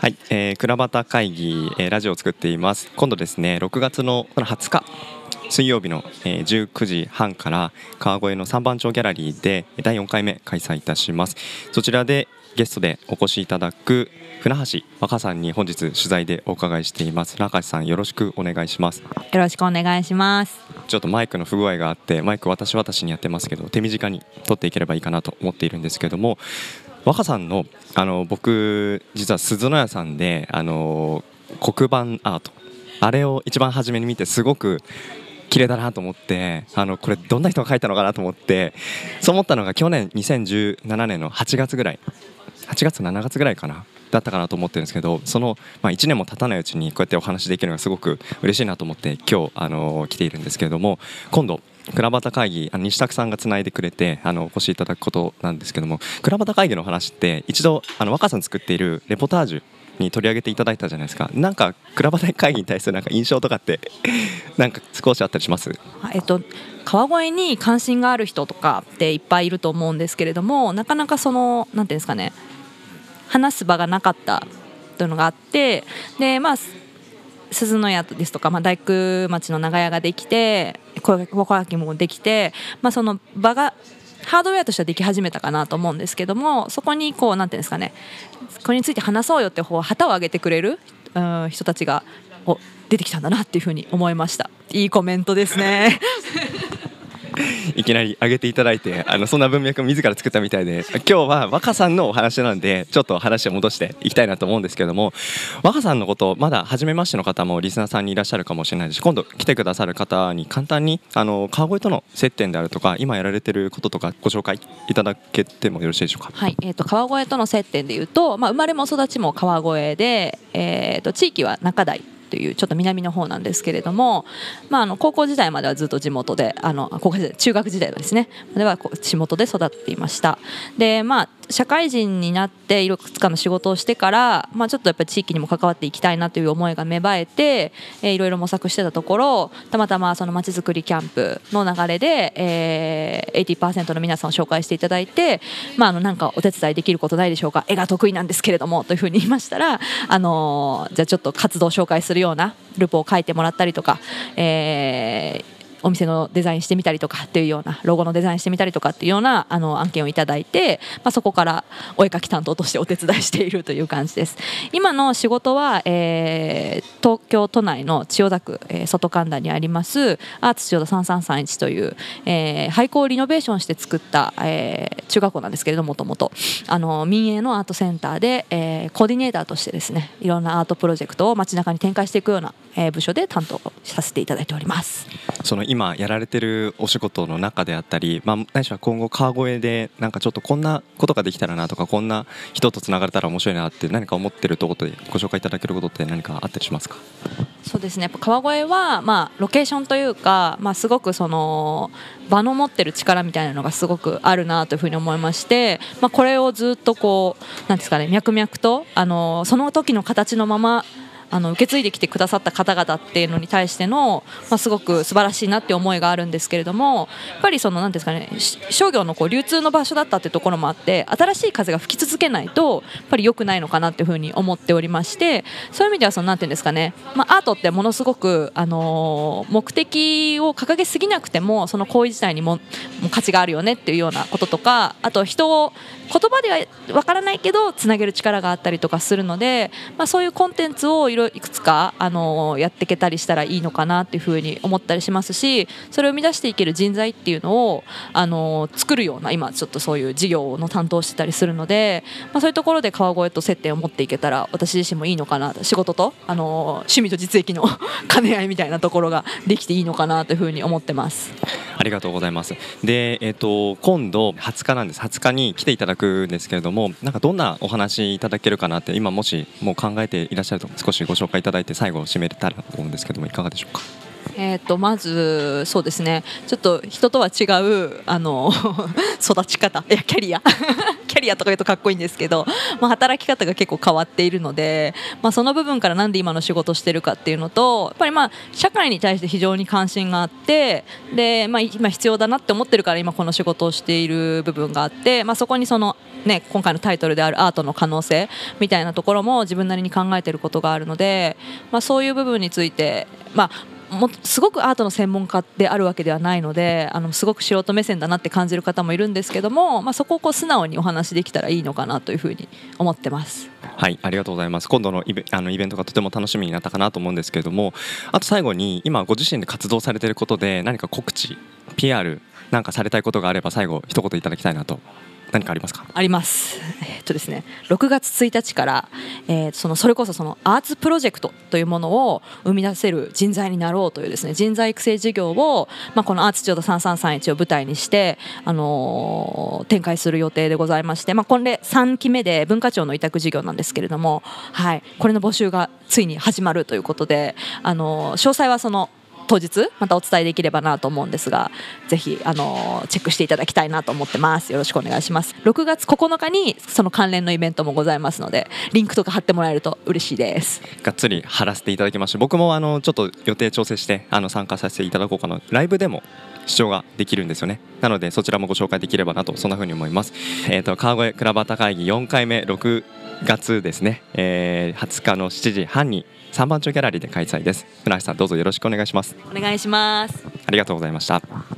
はい、えー、倉端会議、えー、ラジオを作っています。今度ですね6月の20日水曜日の、えー、19時半から川越の三番町ギャラリーで第4回目開催いたします。そちらでゲストでお越しいただく船橋若さんに本日取材でお伺いしています。船橋さんよろしくお願いします。よろしくお願いします。ちょっとマイクの不具合があってマイク私私にやってますけど手短に取っていければいいかなと思っているんですけども若さんのあの僕実は鈴の屋さんであの黒板アート。あれを一番初めに見てすごく綺麗だなと思ってあのこれどんな人が描いたのかなと思ってそう思ったのが去年2017年の8月ぐらい8月7月ぐらいかなだったかなと思ってるんですけどその、まあ、1年も経たないうちにこうやってお話できるのがすごく嬉しいなと思って今日あの来ているんですけれども今度倉端会議あの西拓さんがつないでくれてあのお越しいただくことなんですけども倉端会議の話って一度あの若さん作っているレポタージュに取り上げていただいたじゃないですか。なんか倉端会議に対するなんか印象とかって なんか少しあったりします？えっと川越に関心がある人とかっていっぱいいると思うんですけれどもなかなかそのなんていうんですかね話す場がなかったというのがあってでまあ鈴の屋ですとか、まあ、大工町の長屋ができて小焼きもできて、まあ、その場がハードウェアとしてはでき始めたかなと思うんですけどもそこにこうなんていうんですかねこれについて話そうよって方旗を上げてくれる、うん、人たちがお出てきたんだなっていうふうに思いました。いいコメントですね。いきなり上げていただいてあのそんな文脈を自ら作ったみたいで今日は若さんのお話なんでちょっと話を戻していきたいなと思うんですけども若さんのことまだ初めましての方もリスナーさんにいらっしゃるかもしれないですし今度来てくださる方に簡単にあの川越との接点であるとか今やられてることとかご紹介いただけてもよろしいでしょうか？はい、えっ、ー、と川越との接点でいうと、まあ生まれも育ちも川越で、えっ、ー、と地域は中台というちょっと南の方なんですけれども、まあ、あの高校時代まではずっと地元であの高校時代中学時代はですね。では地元で育っていました。でまあ社会人になっていくつかの仕事をしてから、まあ、ちょっとやっぱり地域にも関わっていきたいなという思いが芽生えて、えー、いろいろ模索してたところたまたまそのまちづくりキャンプの流れで、えー、80%の皆さんを紹介していただいて、まあ、あのなんかお手伝いできることないでしょうか絵が得意なんですけれどもというふうに言いましたら、あのー、じゃあちょっと活動を紹介するようなルポを書いてもらったりとか、えー、お店のデザインしてみたりとかっていうようなロゴのデザインしてみたりとかっていうようなあの案件をいただいて、まあ、そこからお絵描き担当としてお手伝いしているという感じです。今の仕事は、えー、東京都内の千代田区、えー、外神田にありますアーツ千代田3331という、えー、廃校をリノベーションして作った、えー、中学校なんですけれどもともと民営のアートセンターで、えー、コーディネーターとしてですねいろんなアートプロジェクトを街中に展開していくような、えー、部署で担当させていただいております。その今やられてるお仕事の中であったり、まあ、何しろ今後川越でなんかちょっとこんなことができたらなとかこんな人とつながれたら面白いなって何か思ってるところでご紹介いただけることって何かあったりしますか？そうですね。やっぱ川越は、まあ、ロケーションというか、まあ、すごくその場の持ってる力みたいなのがすごくあるなというふうに思いまして、まあ、これをずっとこうなんですかね脈々とあのその時の形のままあの受け継いできてくださった方々っていうのに対しての、まあ、すごく素晴らしいなって思いがあるんですけれどもやっぱりその何ですかね商業のこう流通の場所だったっていうところもあって新しい風が吹き続けないとやっぱり良くないのかなっていうふうに思っておりましてそういう意味ではそのなんていうんですかね、まあ、アートってものすごく、あの、目的を掲げすぎなくてもその行為自体にも価値があるよねっていうようなこととかあと人を言葉ではわからないけどつなげる力があったりとかするので、まあ、そういうコンテンツをいろいくつかあのやっていけたりしたらいいのかなっていうふうに思ったりしますしそれを生み出していける人材っていうのをあの作るような今ちょっとそういう事業の担当してたりするので、まあ、そういうところで川越と接点を持っていけたら私自身もいいのかな仕事とあの趣味と実益の 兼ね合いみたいなところができていいのかなというふうに思ってます。ありがとうございます。で、えっ、ー、と今度20日なんです。20日に来ていただくんですけれども、なんかどんなお話いただけるかなって今もしもう考えていらっしゃると少しご紹介いただいて最後締めれたらと思うんですけどもいかがでしょうか？えー、とまずそうですね。ちょっと人とは違うあの 育ち方。いやキャリア。キャリアとか言うとかっこいいんですけど、まあ、働き方が結構変わっているので、まあ、その部分からなんで今の仕事をしてるかっていうのとやっぱりまあ社会に対して非常に関心があってで、まあ、今必要だなって思ってるから今この仕事をしている部分があって、まあ、そこにその、ね、今回のタイトルであるアートの可能性みたいなところも自分なりに考えてることがあるので、まあ、そういう部分について、まあ、もすごくアートの専門家であるわけではないのであのすごく素人目線だなって感じる方もいるんですけども、まあ、そこをこう素直にお話できたらいいのかなというふうに思ってます。はいありがとうございます今度のイベあのイベントがとても楽しみになったかなと思うんですけれどもあと最後に今ご自身で活動されていることで何か告知 PR なんかされたいことがあれば最後一言いただきたいなと何かありますか？あります、え、っとですね、6月1日から、えー、そのそれこそそのアーツプロジェクトというものを生み出せる人材になろうというですね人材育成事業を、まあ、このアーツ千代田3331を舞台にして、あのー、展開する予定でございまして、まあ、これ3期目で文化庁の委託事業なんですけれども、はい、これの募集がついに始まるということで、あのー、詳細はその当日またお伝えできればなと思うんですがぜひあのチェックしていただきたいなと思ってます。よろしくお願いします。6月9日にその関連のイベントもございますのでリンクとか貼ってもらえると嬉しいです。がっつり貼らせていただきまして僕もあのちょっと予定調整してあの参加させていただこうかな。ライブでも視聴ができるんですよね。なのでそちらもご紹介できればなとそんな風に思います。えっ、ー、と川越クラバタ会議4回目6月ですね、えー、20日の7時半に三番町ギャラリーで開催です。船橋さんどうぞよろしくお願いします。お願いします。ありがとうございました